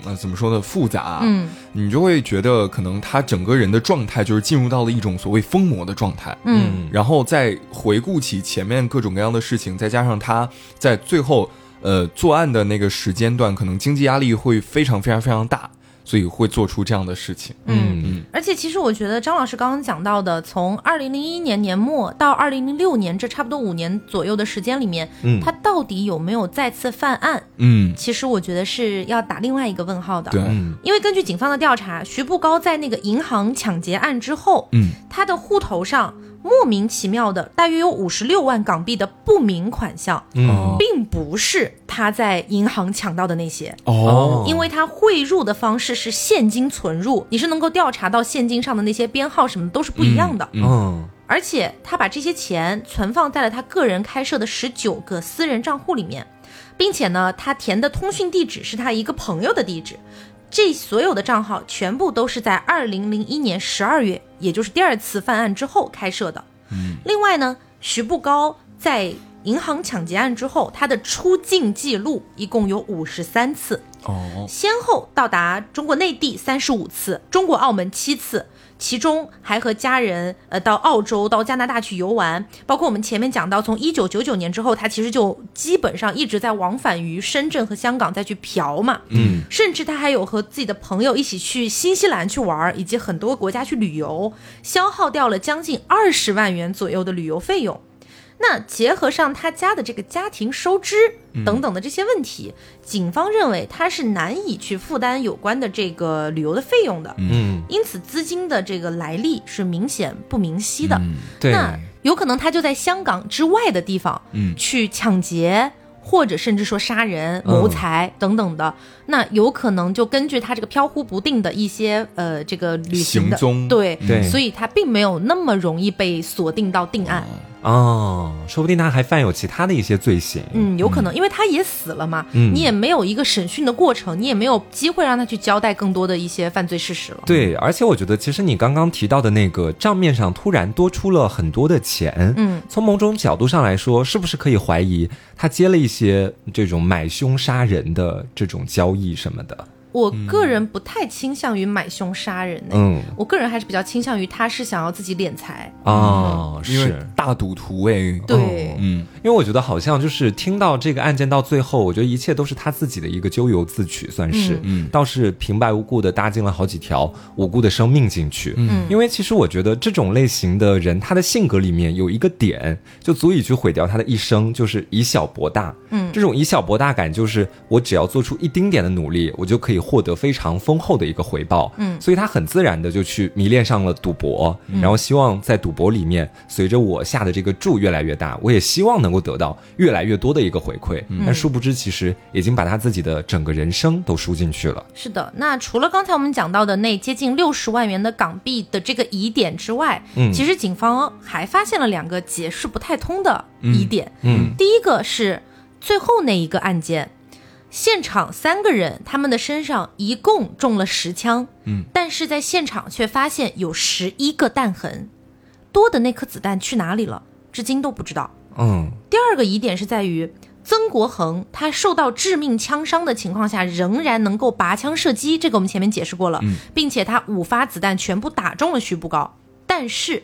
[SPEAKER 2] 呃怎么说呢复杂，
[SPEAKER 1] 嗯。
[SPEAKER 2] 你就会觉得可能他整个人的状态就是进入到了一种所谓疯魔的状态。
[SPEAKER 1] 嗯。
[SPEAKER 2] 然后再回顾起前面各种各样的事情，再加上他在最后呃作案的那个时间段，可能经济压力会非常非常非常大，所以会做出这样的事情。
[SPEAKER 1] 嗯。
[SPEAKER 2] 嗯
[SPEAKER 1] 而且其实我觉得张老师刚刚讲到的，从二零零一年年末到二零零六年这差不多五年左右的时间里面，
[SPEAKER 3] 嗯
[SPEAKER 1] 他到底有没有再次犯案？
[SPEAKER 2] 嗯，
[SPEAKER 1] 其实我觉得是要打另外一个问号的。
[SPEAKER 2] 对，
[SPEAKER 3] 嗯
[SPEAKER 1] 因为根据警方的调查，徐步高在那个银行抢劫案之后，
[SPEAKER 2] 嗯
[SPEAKER 1] 他的户头上莫名其妙的大约有五十六万港币的不明款项，
[SPEAKER 3] 嗯
[SPEAKER 1] 并不是他在银行抢到的那些。
[SPEAKER 2] 哦，
[SPEAKER 1] 因为他汇入的方式是现金存入，你是能够调查到现金上的那些编号什么都是不一样的。
[SPEAKER 2] 嗯
[SPEAKER 3] 嗯
[SPEAKER 1] 而且他把这些钱存放在了他个人开设的十九个私人账户里面，并且呢，他填的通讯地址是他一个朋友的地址。这所有的账号全部都是在二零零一年十二月，也就是第二次犯案之后开设的。
[SPEAKER 2] 嗯。
[SPEAKER 1] 另外呢，徐步高在银行抢劫案之后，他的出境记录一共有五十三次，
[SPEAKER 2] 哦，
[SPEAKER 1] 先后到达中国内地三十五次，中国澳门七次，其中还和家人呃到澳洲、到加拿大去游玩，包括我们前面讲到，从一九九九年之后，他其实就基本上一直在往返于深圳和香港再去嫖嘛，
[SPEAKER 2] 嗯。
[SPEAKER 1] 甚至他还有和自己的朋友一起去新西兰去玩，以及很多国家去旅游，消耗掉了将近二十万元左右的旅游费用。那结合上他家的这个家庭收支等等的这些问题，警方认为他是难以去负担有关的这个旅游的费用的，
[SPEAKER 3] 嗯，
[SPEAKER 1] 因此资金的这个来历是明显不明晰的。
[SPEAKER 2] 嗯
[SPEAKER 3] 对，
[SPEAKER 1] 那有可能他就在香港之外的地方
[SPEAKER 2] 嗯。
[SPEAKER 1] 去抢劫。或者甚至说杀人、
[SPEAKER 3] 嗯
[SPEAKER 1] 谋财等等的，那有可能就根据他这个飘忽不定的一些呃这个旅行的对所以他并没有那么容易被锁定到定案。
[SPEAKER 3] 哦，说不定他还犯有其他的一些罪行。
[SPEAKER 1] 嗯，有可能，因为他也死了嘛，
[SPEAKER 3] 嗯
[SPEAKER 1] 你也没有一个审讯的过程，你也没有机会让他去交代更多的一些犯罪事实了。
[SPEAKER 3] 对，而且我觉得，其实你刚刚提到的那个账面上突然多出了很多的钱，
[SPEAKER 1] 嗯，
[SPEAKER 3] 从某种角度上来说，是不是可以怀疑他接了一些这种买凶杀人的这种交易什么的？
[SPEAKER 1] 我个人不太倾向于买凶杀人、呢，
[SPEAKER 3] 嗯，
[SPEAKER 1] 我个人还是比较倾向于他是想要自己敛财。
[SPEAKER 3] 哦，
[SPEAKER 2] 因为
[SPEAKER 3] 是。
[SPEAKER 2] 大赌徒哎，
[SPEAKER 1] 对，
[SPEAKER 2] 嗯，
[SPEAKER 3] 因为我觉得好像就是听到这个案件到最后，我觉得一切都是他自己的一个咎由自取，算是，
[SPEAKER 2] 嗯。嗯。
[SPEAKER 3] 倒是平白无故的搭进了好几条无辜的生命进去，
[SPEAKER 1] 嗯。
[SPEAKER 3] 因为其实我觉得这种类型的人，他的性格里面有一个点，就足以去毁掉他的一生，就是以小博大，
[SPEAKER 1] 嗯。
[SPEAKER 3] 这种以小博大感，就是我只要做出一丁点的努力，我就可以获得非常丰厚的一个回报，
[SPEAKER 1] 嗯
[SPEAKER 3] 所以他很自然的就去迷恋上了赌博，然后希望在赌博里面，随着我下的这个注越来越大，我也希望能够得到越来越多的一个回馈。但殊不知，其实已经把他自己的整个人生都输进去了。
[SPEAKER 1] 是的。那除了刚才我们讲到的那接近六十万元的港币的这个疑点之外，
[SPEAKER 3] 嗯
[SPEAKER 1] 其实警方还发现了两个解释不太通的疑点。
[SPEAKER 3] 嗯
[SPEAKER 1] 第一个是最后那一个案件，现场三个人他们的身上一共中了十枪，
[SPEAKER 2] 嗯，
[SPEAKER 1] 但是在现场却发现有十一个弹痕，多的那颗子弹去哪里了，至今都不知道。
[SPEAKER 3] 嗯。
[SPEAKER 1] 第二个疑点是在于曾国恒他受到致命枪伤的情况下，仍然能够拔枪射击，这个我们前面解释过了，
[SPEAKER 2] 嗯。
[SPEAKER 1] 并且他五发子弹全部打中了徐步高。但是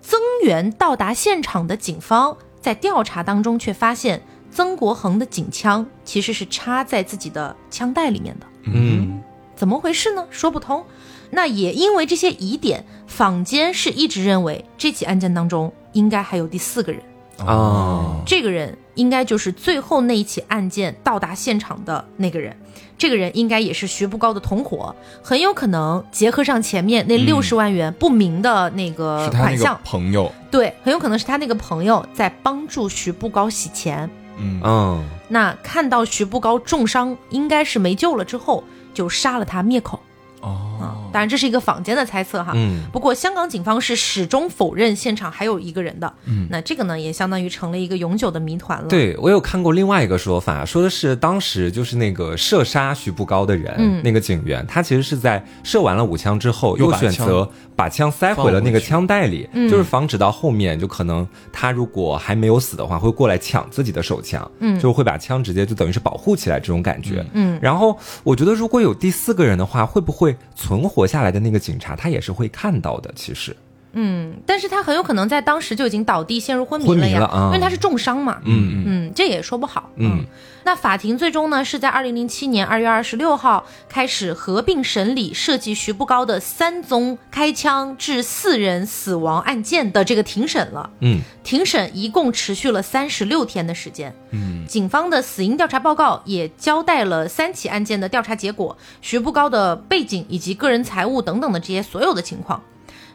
[SPEAKER 1] 增援到达现场的警方在调查当中却发现，曾国恒的警枪其实是插在自己的枪袋里面的。
[SPEAKER 3] 嗯
[SPEAKER 1] 怎么回事呢？说不通。那也因为这些疑点，坊间是一直认为这起案件当中应该还有第四个人。
[SPEAKER 3] 哦
[SPEAKER 1] 这个人应该就是最后那一起案件到达现场的那个人，这个人应该也是徐步高的同伙，很有可能结合上前面那六十万元不明的那个款项，
[SPEAKER 2] 朋友，
[SPEAKER 1] 对，很有可能是他那个朋友在帮助徐步高洗钱。
[SPEAKER 2] 嗯。
[SPEAKER 3] 嗯。
[SPEAKER 1] 那看到徐步高重伤，应该是没救了之后，就杀了他灭口啊
[SPEAKER 2] 哦。
[SPEAKER 1] 当然，这是一个坊间的猜测哈。
[SPEAKER 3] 嗯
[SPEAKER 1] 不过，香港警方是始终否认现场还有一个人的。
[SPEAKER 2] 嗯
[SPEAKER 1] 那这个呢，也相当于成了一个永久的谜团了。，
[SPEAKER 3] 对我有看过另外一个说法，说的是当时就是那个射杀徐步高的人，
[SPEAKER 1] 嗯
[SPEAKER 3] 那个警员，他其实是在射完了五枪之后，又选择把枪塞回了那个枪袋里，
[SPEAKER 1] 嗯
[SPEAKER 3] 就是防止到后面就可能他如果还没有死的话，会过来抢自己的手枪，
[SPEAKER 1] 嗯
[SPEAKER 3] 就会把枪直接就等于是保护起来这种感觉。
[SPEAKER 1] 嗯
[SPEAKER 3] 然后我觉得如果有第四个人的话，会不会存活下来的那个警察他也是会看到的？其实，
[SPEAKER 1] 嗯，但是他很有可能在当时就已经倒地陷入昏迷了呀，
[SPEAKER 3] 了啊
[SPEAKER 1] 因为他是重伤嘛。
[SPEAKER 3] 嗯
[SPEAKER 1] 嗯，这也说不好。
[SPEAKER 3] 嗯，
[SPEAKER 1] 那法庭最终呢是在二零零七年二月二十六号开始合并审理涉及徐步高的三宗开枪致四人死亡案件的这个庭审了。
[SPEAKER 3] 嗯
[SPEAKER 1] 庭审一共持续了三十六天的时间。
[SPEAKER 2] 嗯
[SPEAKER 1] 警方的死因调查报告也交代了三起案件的调查结果、徐步高的背景以及个人财务等等的这些所有的情况。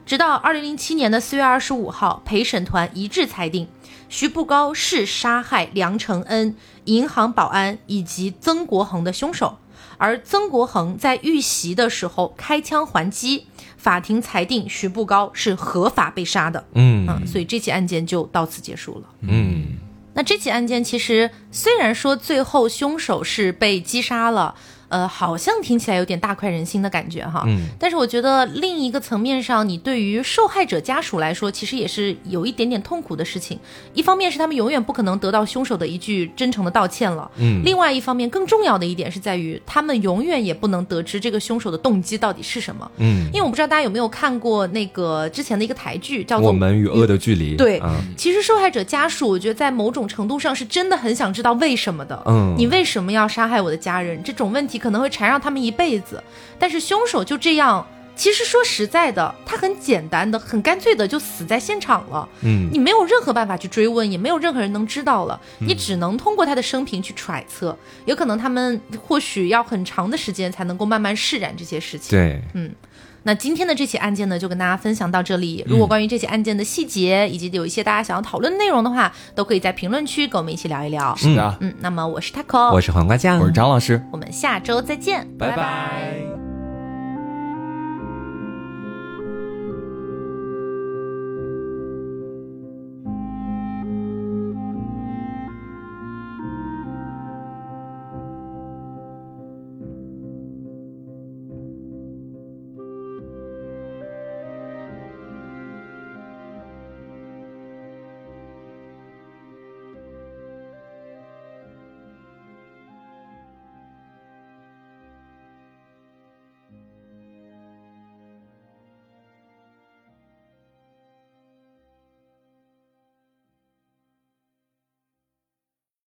[SPEAKER 1] 直到二零零七年的四月二十五号，陪审团一致裁定，徐步高是杀害梁承恩、银行保安以及曾国恒的凶手，而曾国恒在遇袭的时候开枪还击，法庭裁定徐步高是合法被杀的。
[SPEAKER 3] 嗯
[SPEAKER 1] 嗯，所以这起案件就到此结束了。
[SPEAKER 3] 嗯
[SPEAKER 1] 那这起案件其实虽然说最后凶手是被击杀了，呃，好像听起来有点大快人心的感觉哈。
[SPEAKER 3] 嗯
[SPEAKER 1] 但是我觉得另一个层面上，你对于受害者家属来说，其实也是有一点点痛苦的事情。一方面是他们永远不可能得到凶手的一句真诚的道歉了，
[SPEAKER 3] 嗯
[SPEAKER 1] 另外一方面更重要的一点是在于，他们永远也不能得知这个凶手的动机到底是什么。
[SPEAKER 3] 嗯，
[SPEAKER 1] 因为我不知道大家有没有看过那个之前的一个台剧，叫做
[SPEAKER 3] 我们与恶的距离，
[SPEAKER 1] 对
[SPEAKER 3] 嗯
[SPEAKER 1] 其实受害者家属，我觉得在某种程度上是真的很想知道为什么的。
[SPEAKER 3] 嗯
[SPEAKER 1] 你为什么要杀害我的家人？这种问题可能会缠绕他们一辈子。但是凶手就这样，其实说实在的，他很简单的、很干脆的就死在现场了。
[SPEAKER 3] 嗯
[SPEAKER 1] 你没有任何办法去追问，也没有任何人能知道了。你只能通过他的生平去揣测，有可能他们或许要很长的时间才能够慢慢释然这些事情。
[SPEAKER 3] 对，
[SPEAKER 1] 那今天的这起案件呢，就跟大家分享到这里。如果关于这起案件的细节，以及有一些大家想要讨论的内容的话，都可以在评论区跟我们一起聊一聊。
[SPEAKER 2] 是的，
[SPEAKER 1] 嗯，那么我是 taco，
[SPEAKER 3] 我是黄瓜酱，
[SPEAKER 2] 我是张老师。
[SPEAKER 1] 我们下周再见，
[SPEAKER 3] 拜拜